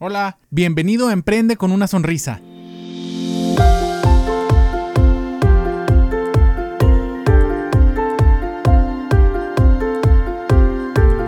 Hola, bienvenido a Emprende con una sonrisa.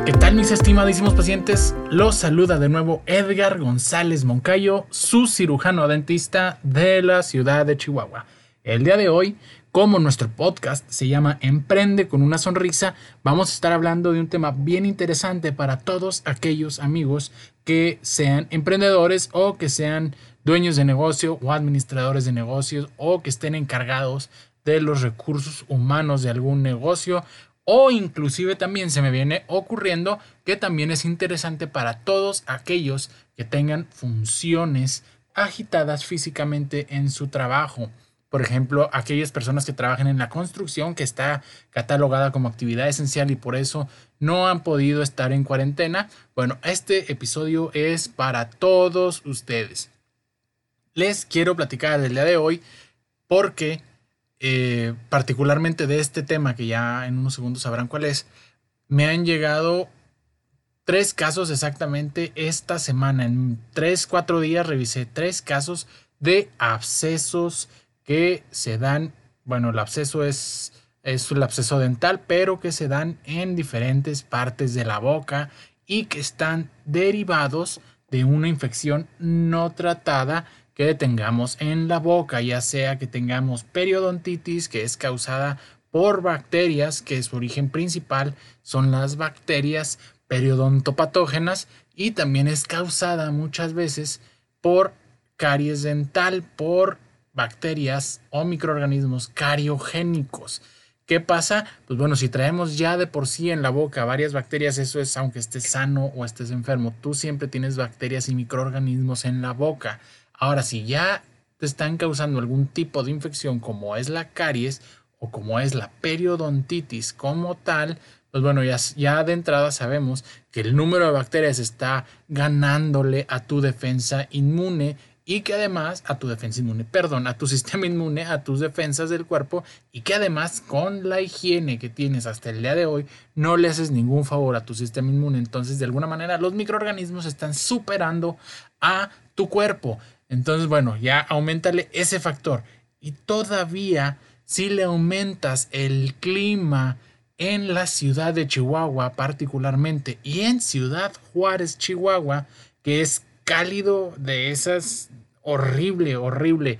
¿Qué tal mis estimadísimos pacientes? Los saluda de nuevo Edgar González Moncayo, su cirujano dentista de la ciudad de Chihuahua. El día de hoy como nuestro podcast se llama Emprende con una sonrisa, vamos a estar hablando de un tema bien interesante para todos aquellos amigos que sean emprendedores o que sean dueños de negocio o administradores de negocios o que estén encargados de los recursos humanos de algún negocio. O inclusive también se me viene ocurriendo que también es interesante para todos aquellos que tengan funciones agitadas físicamente en su trabajo por ejemplo, aquellas personas que trabajan en la construcción, que está catalogada como actividad esencial y por eso no han podido estar en cuarentena. Bueno, este episodio es para todos ustedes. Les quiero platicar del día de hoy porque eh, particularmente de este tema, que ya en unos segundos sabrán cuál es, me han llegado tres casos exactamente esta semana. En tres, cuatro días revisé tres casos de abscesos que se dan, bueno, el absceso es, es el absceso dental, pero que se dan en diferentes partes de la boca y que están derivados de una infección no tratada que tengamos en la boca, ya sea que tengamos periodontitis, que es causada por bacterias, que su origen principal son las bacterias periodontopatógenas y también es causada muchas veces por caries dental, por bacterias o microorganismos cariogénicos. ¿Qué pasa? Pues bueno, si traemos ya de por sí en la boca varias bacterias, eso es aunque estés sano o estés enfermo, tú siempre tienes bacterias y microorganismos en la boca. Ahora, si ya te están causando algún tipo de infección como es la caries o como es la periodontitis como tal, pues bueno, ya, ya de entrada sabemos que el número de bacterias está ganándole a tu defensa inmune y que además a tu defensa inmune, perdón, a tu sistema inmune, a tus defensas del cuerpo y que además con la higiene que tienes hasta el día de hoy no le haces ningún favor a tu sistema inmune. Entonces, de alguna manera, los microorganismos están superando a tu cuerpo. Entonces, bueno, ya aumentale ese factor. Y todavía, si le aumentas el clima en la ciudad de Chihuahua particularmente y en Ciudad Juárez, Chihuahua, que es cálido de esas horrible, horrible.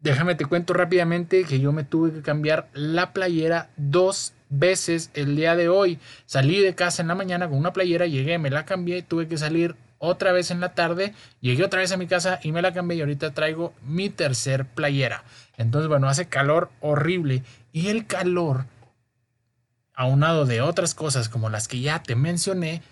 Déjame te cuento rápidamente que yo me tuve que cambiar la playera dos veces el día de hoy. Salí de casa en la mañana con una playera, llegué, me la cambié, tuve que salir otra vez en la tarde, llegué otra vez a mi casa y me la cambié y ahorita traigo mi tercer playera. Entonces, bueno, hace calor horrible y el calor, aunado de otras cosas como las que ya te mencioné,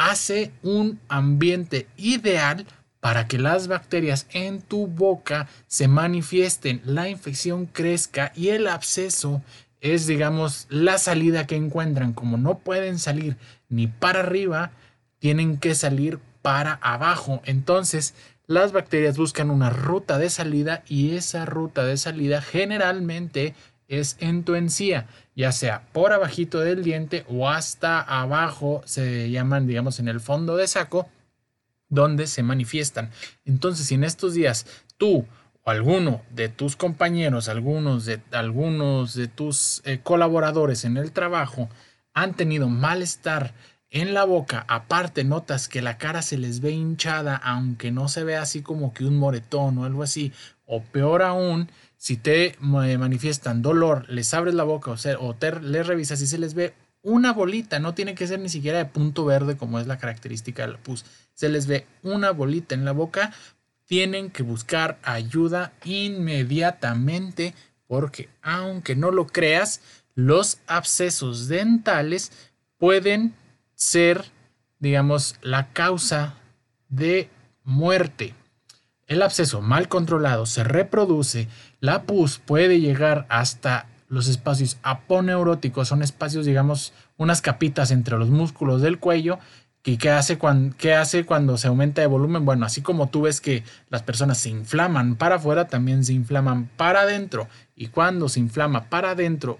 hace un ambiente ideal para que las bacterias en tu boca se manifiesten, la infección crezca y el absceso es, digamos, la salida que encuentran. Como no pueden salir ni para arriba, tienen que salir para abajo. Entonces, las bacterias buscan una ruta de salida y esa ruta de salida generalmente es en tu encía, ya sea por abajito del diente o hasta abajo, se llaman, digamos, en el fondo de saco donde se manifiestan. Entonces, si en estos días tú o alguno de tus compañeros, algunos de, algunos de tus eh, colaboradores en el trabajo han tenido malestar en la boca, aparte notas que la cara se les ve hinchada, aunque no se ve así como que un moretón o algo así, o peor aún, si te eh, manifiestan dolor, les abres la boca o, o te, les revisas y se les ve una bolita, no tiene que ser ni siquiera de punto verde como es la característica del pus. Se les ve una bolita en la boca, tienen que buscar ayuda inmediatamente porque aunque no lo creas, los abscesos dentales pueden ser, digamos, la causa de muerte. El absceso mal controlado se reproduce, la pus puede llegar hasta los espacios aponeuróticos son espacios, digamos, unas capitas entre los músculos del cuello. ¿Y qué hace, cuando, qué hace cuando se aumenta de volumen? Bueno, así como tú ves que las personas se inflaman para afuera, también se inflaman para adentro. Y cuando se inflama para adentro,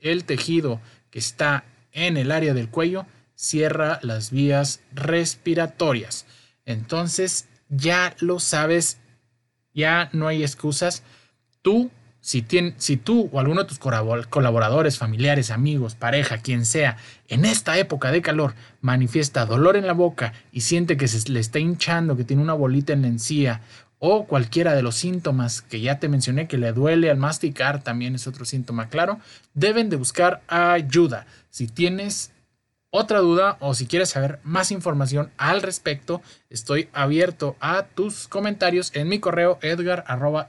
el tejido que está en el área del cuello cierra las vías respiratorias. Entonces, ya lo sabes, ya no hay excusas. Tú, si, si tú o alguno de tus colaboradores, familiares, amigos, pareja, quien sea, en esta época de calor manifiesta dolor en la boca y siente que se le está hinchando, que tiene una bolita en la encía o cualquiera de los síntomas que ya te mencioné que le duele al masticar, también es otro síntoma claro, deben de buscar ayuda. Si tienes otra duda o si quieres saber más información al respecto, estoy abierto a tus comentarios en mi correo edgar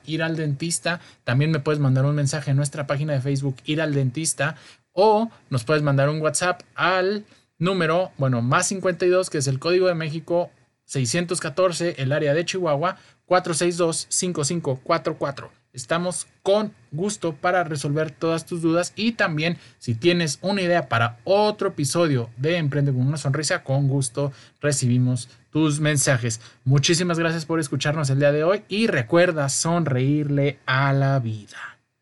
ir al dentista. También me puedes mandar un mensaje en nuestra página de Facebook ir al dentista o nos puedes mandar un WhatsApp al número, bueno, más 52, que es el código de México 614, el área de Chihuahua, 462-5544. Estamos con gusto para resolver todas tus dudas y también si tienes una idea para otro episodio de Emprende con una sonrisa, con gusto recibimos tus mensajes. Muchísimas gracias por escucharnos el día de hoy y recuerda sonreírle a la vida.